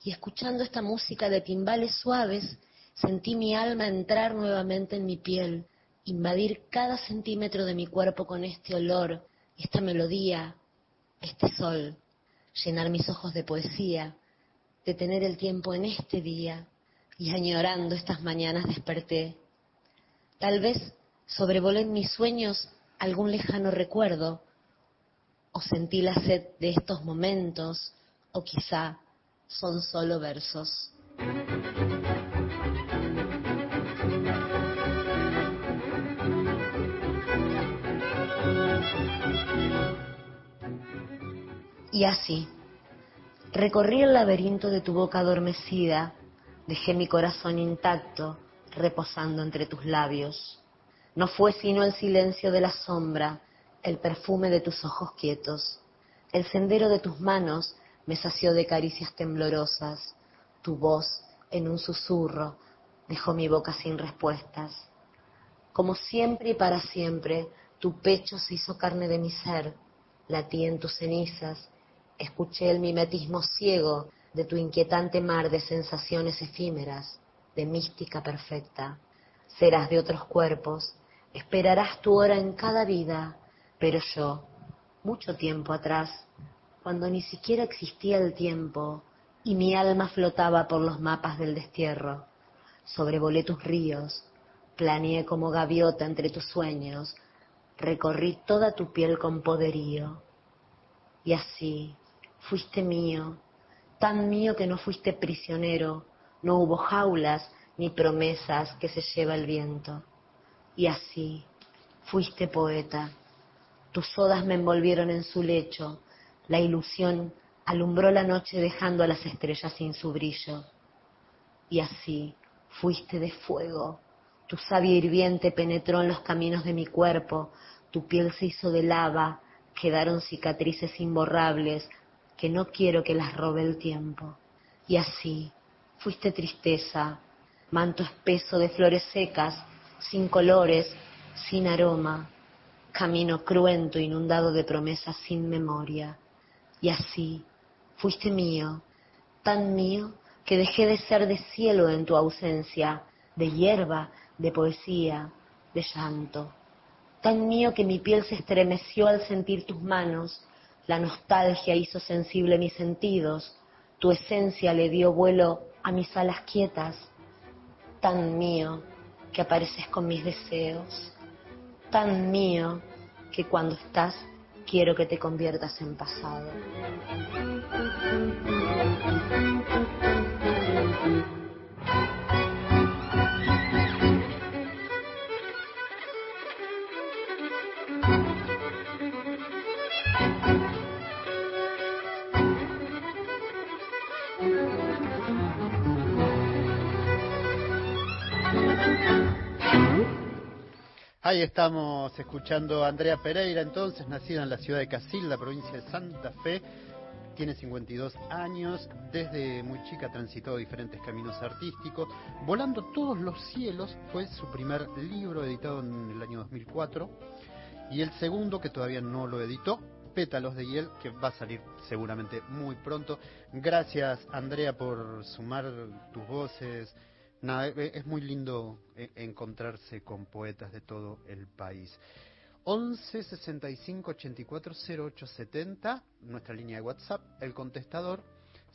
y escuchando esta música de timbales suaves, sentí mi alma entrar nuevamente en mi piel, invadir cada centímetro de mi cuerpo con este olor, esta melodía, este sol, llenar mis ojos de poesía, detener el tiempo en este día, y añorando estas mañanas desperté. Tal vez sobrevolé en mis sueños algún lejano recuerdo, o sentí la sed de estos momentos, o quizá son solo versos. Y así, recorrí el laberinto de tu boca adormecida, dejé mi corazón intacto, reposando entre tus labios. No fue sino el silencio de la sombra, el perfume de tus ojos quietos. El sendero de tus manos me sació de caricias temblorosas. Tu voz, en un susurro, dejó mi boca sin respuestas. Como siempre y para siempre, tu pecho se hizo carne de mi ser. Latí en tus cenizas, escuché el mimetismo ciego de tu inquietante mar de sensaciones efímeras, de mística perfecta. Serás de otros cuerpos, esperarás tu hora en cada vida, pero yo, mucho tiempo atrás, cuando ni siquiera existía el tiempo y mi alma flotaba por los mapas del destierro, sobrevolé tus ríos, planeé como gaviota entre tus sueños, recorrí toda tu piel con poderío. Y así, fuiste mío, tan mío que no fuiste prisionero, no hubo jaulas ni promesas que se lleva el viento. Y así, fuiste poeta. Tus odas me envolvieron en su lecho, la ilusión alumbró la noche dejando a las estrellas sin su brillo. Y así, fuiste de fuego. Tu savia hirviente penetró en los caminos de mi cuerpo, tu piel se hizo de lava, quedaron cicatrices imborrables que no quiero que las robe el tiempo. Y así, fuiste tristeza, manto espeso de flores secas, sin colores, sin aroma, camino cruento inundado de promesas sin memoria. Y así, fuiste mío, tan mío que dejé de ser de cielo en tu ausencia, de hierba, de poesía, de llanto. Tan mío que mi piel se estremeció al sentir tus manos, la nostalgia hizo sensible mis sentidos, tu esencia le dio vuelo a mis alas quietas, tan mío que apareces con mis deseos, tan mío que cuando estás quiero que te conviertas en pasado. Ahí estamos escuchando a Andrea Pereira, entonces nacida en la ciudad de Casil, la provincia de Santa Fe. Tiene 52 años, desde muy chica transitó diferentes caminos artísticos. Volando todos los cielos fue su primer libro editado en el año 2004 y el segundo que todavía no lo editó, Pétalos de Hiel, que va a salir seguramente muy pronto. Gracias Andrea por sumar tus voces, Nada, e, es muy lindo e, encontrarse con poetas de todo el país. 11 65 84 08 70, nuestra línea de WhatsApp, el contestador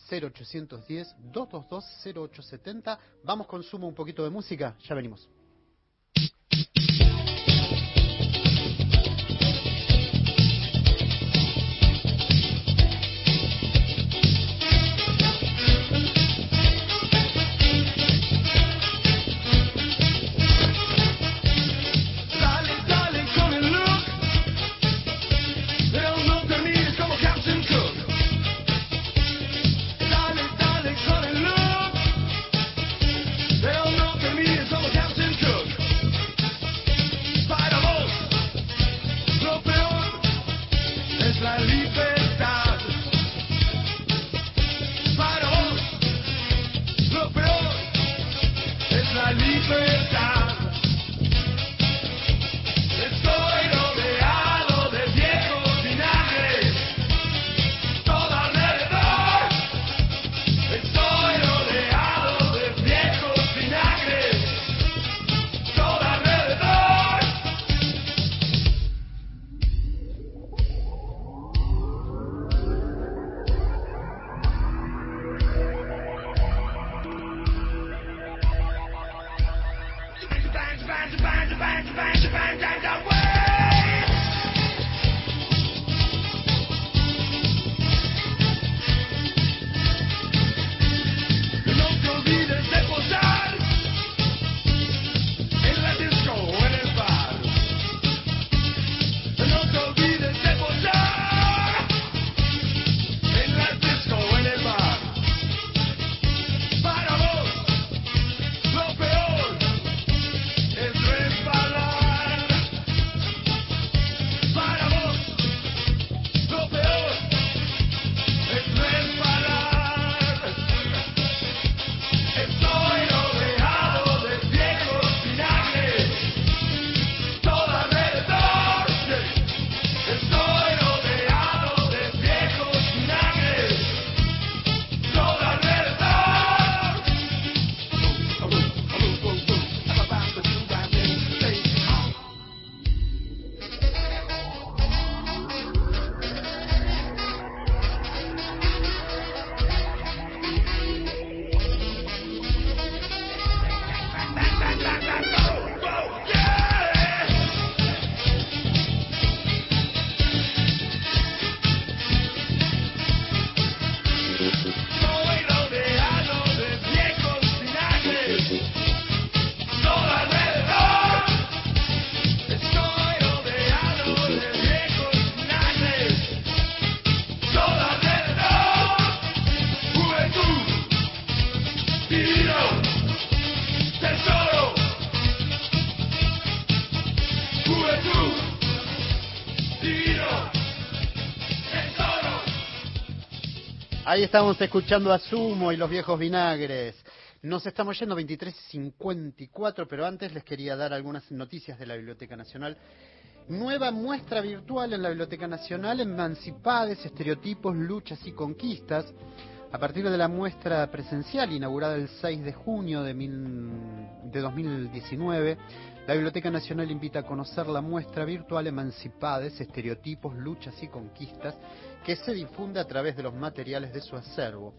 0810 222 0870. Vamos con sumo un poquito de música, ya venimos. Ahí estamos escuchando a Sumo y los viejos vinagres. Nos estamos yendo 23.54, pero antes les quería dar algunas noticias de la Biblioteca Nacional. Nueva muestra virtual en la Biblioteca Nacional, Emancipades, Estereotipos, Luchas y Conquistas. A partir de la muestra presencial inaugurada el 6 de junio de, de 2019, la Biblioteca Nacional invita a conocer la muestra virtual Emancipades, Estereotipos, Luchas y Conquistas, que se difunde a través de los materiales de su acervo.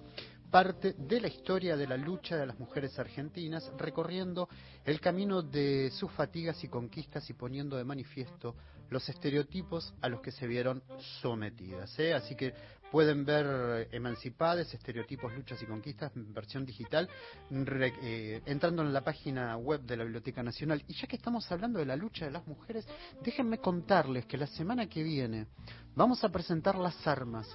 Parte de la historia de la lucha de las mujeres argentinas, recorriendo el camino de sus fatigas y conquistas y poniendo de manifiesto los estereotipos a los que se vieron sometidas. ¿eh? Así que pueden ver Emancipades, Estereotipos, Luchas y Conquistas versión digital, eh, entrando en la página web de la Biblioteca Nacional. Y ya que estamos hablando de la lucha de las mujeres, déjenme contarles que la semana que viene vamos a presentar las armas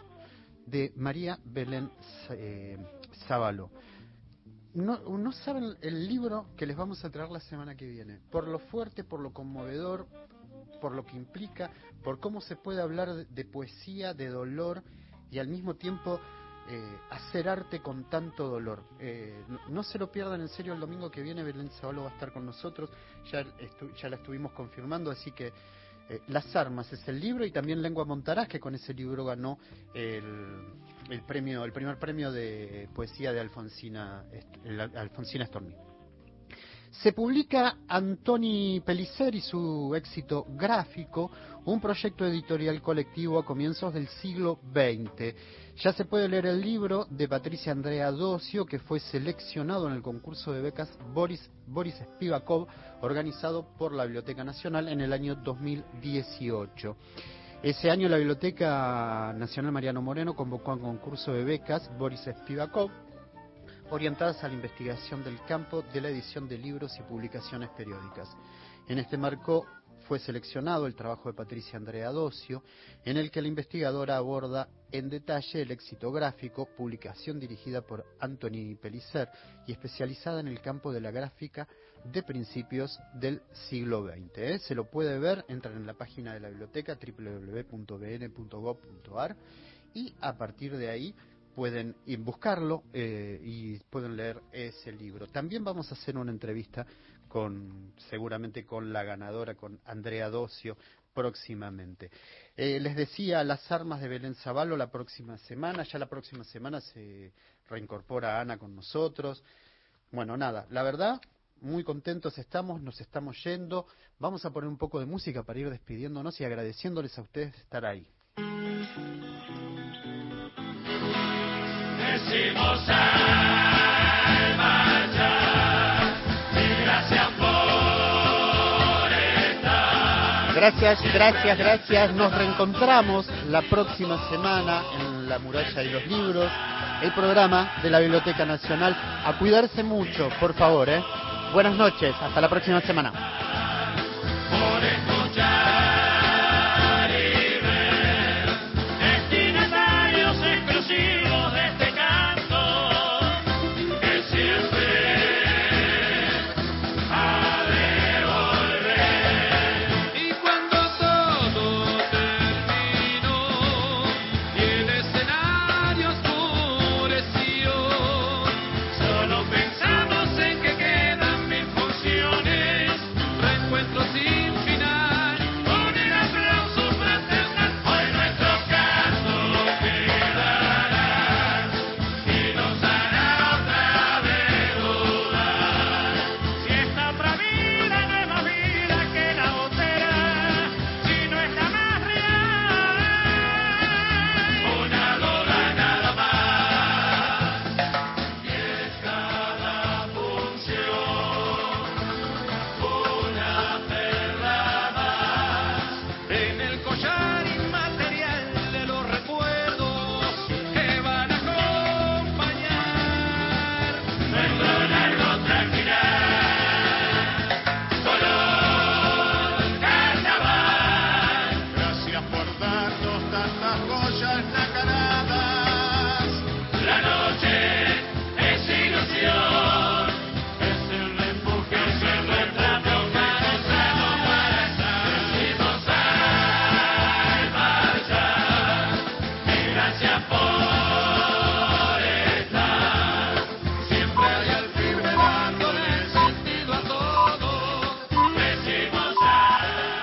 de María Belén eh, No, no saben el libro que les vamos a traer la semana que viene, por lo fuerte, por lo conmovedor, por lo que implica, por cómo se puede hablar de, poesía, de dolor y al mismo tiempo eh, hacer arte con tanto dolor. Eh, no, se lo pierdan en serio el domingo que viene, Belén Zabalo va a estar con nosotros, ya, ya la estuvimos confirmando, así que eh, Las Armas es el libro y también Lengua Montaraz, que con ese libro ganó el, premio, el primer premio de poesía de Alfonsina, Alfonsina Storni. Se publica Antoni Pellicer y su éxito gráfico, un proyecto editorial colectivo a comienzos del siglo XX. Ya se puede leer el libro de Patricia Andrea Docio, que fue seleccionado en el concurso de becas Boris, Boris Spivakov, organizado por la Biblioteca Nacional en el año 2018. Ese año la Biblioteca Nacional Mariano Moreno convocó a un concurso de becas Boris Spivakov orientadas a la investigación del campo de la edición de libros y publicaciones periódicas. En este marco fue seleccionado el trabajo de Patricia Andrea Docio, en el que la investigadora aborda en detalle el éxito gráfico, publicación dirigida por Anthony Pellicer y especializada en el campo de la gráfica de principios del siglo XX. ¿eh? Se lo puede ver, entran en la página de la biblioteca www.bn.gov.ar y a partir de ahí pueden buscarlo eh, y pueden leer ese libro. También vamos a hacer una entrevista con, seguramente con la ganadora, con Andrea Docio, próximamente. Eh, les decía, las armas de Belén Zavalo la próxima semana, ya la próxima semana se reincorpora Ana con nosotros. Bueno, nada, la verdad, muy contentos estamos, nos estamos yendo. Vamos a poner un poco de música para ir despidiéndonos y agradeciéndoles a ustedes estar ahí. Gracias, gracias, gracias. Nos reencontramos la próxima semana en La Muralla y los Libros, el programa de la Biblioteca Nacional. A cuidarse mucho, por favor, ¿eh? Buenas noches, hasta la próxima semana.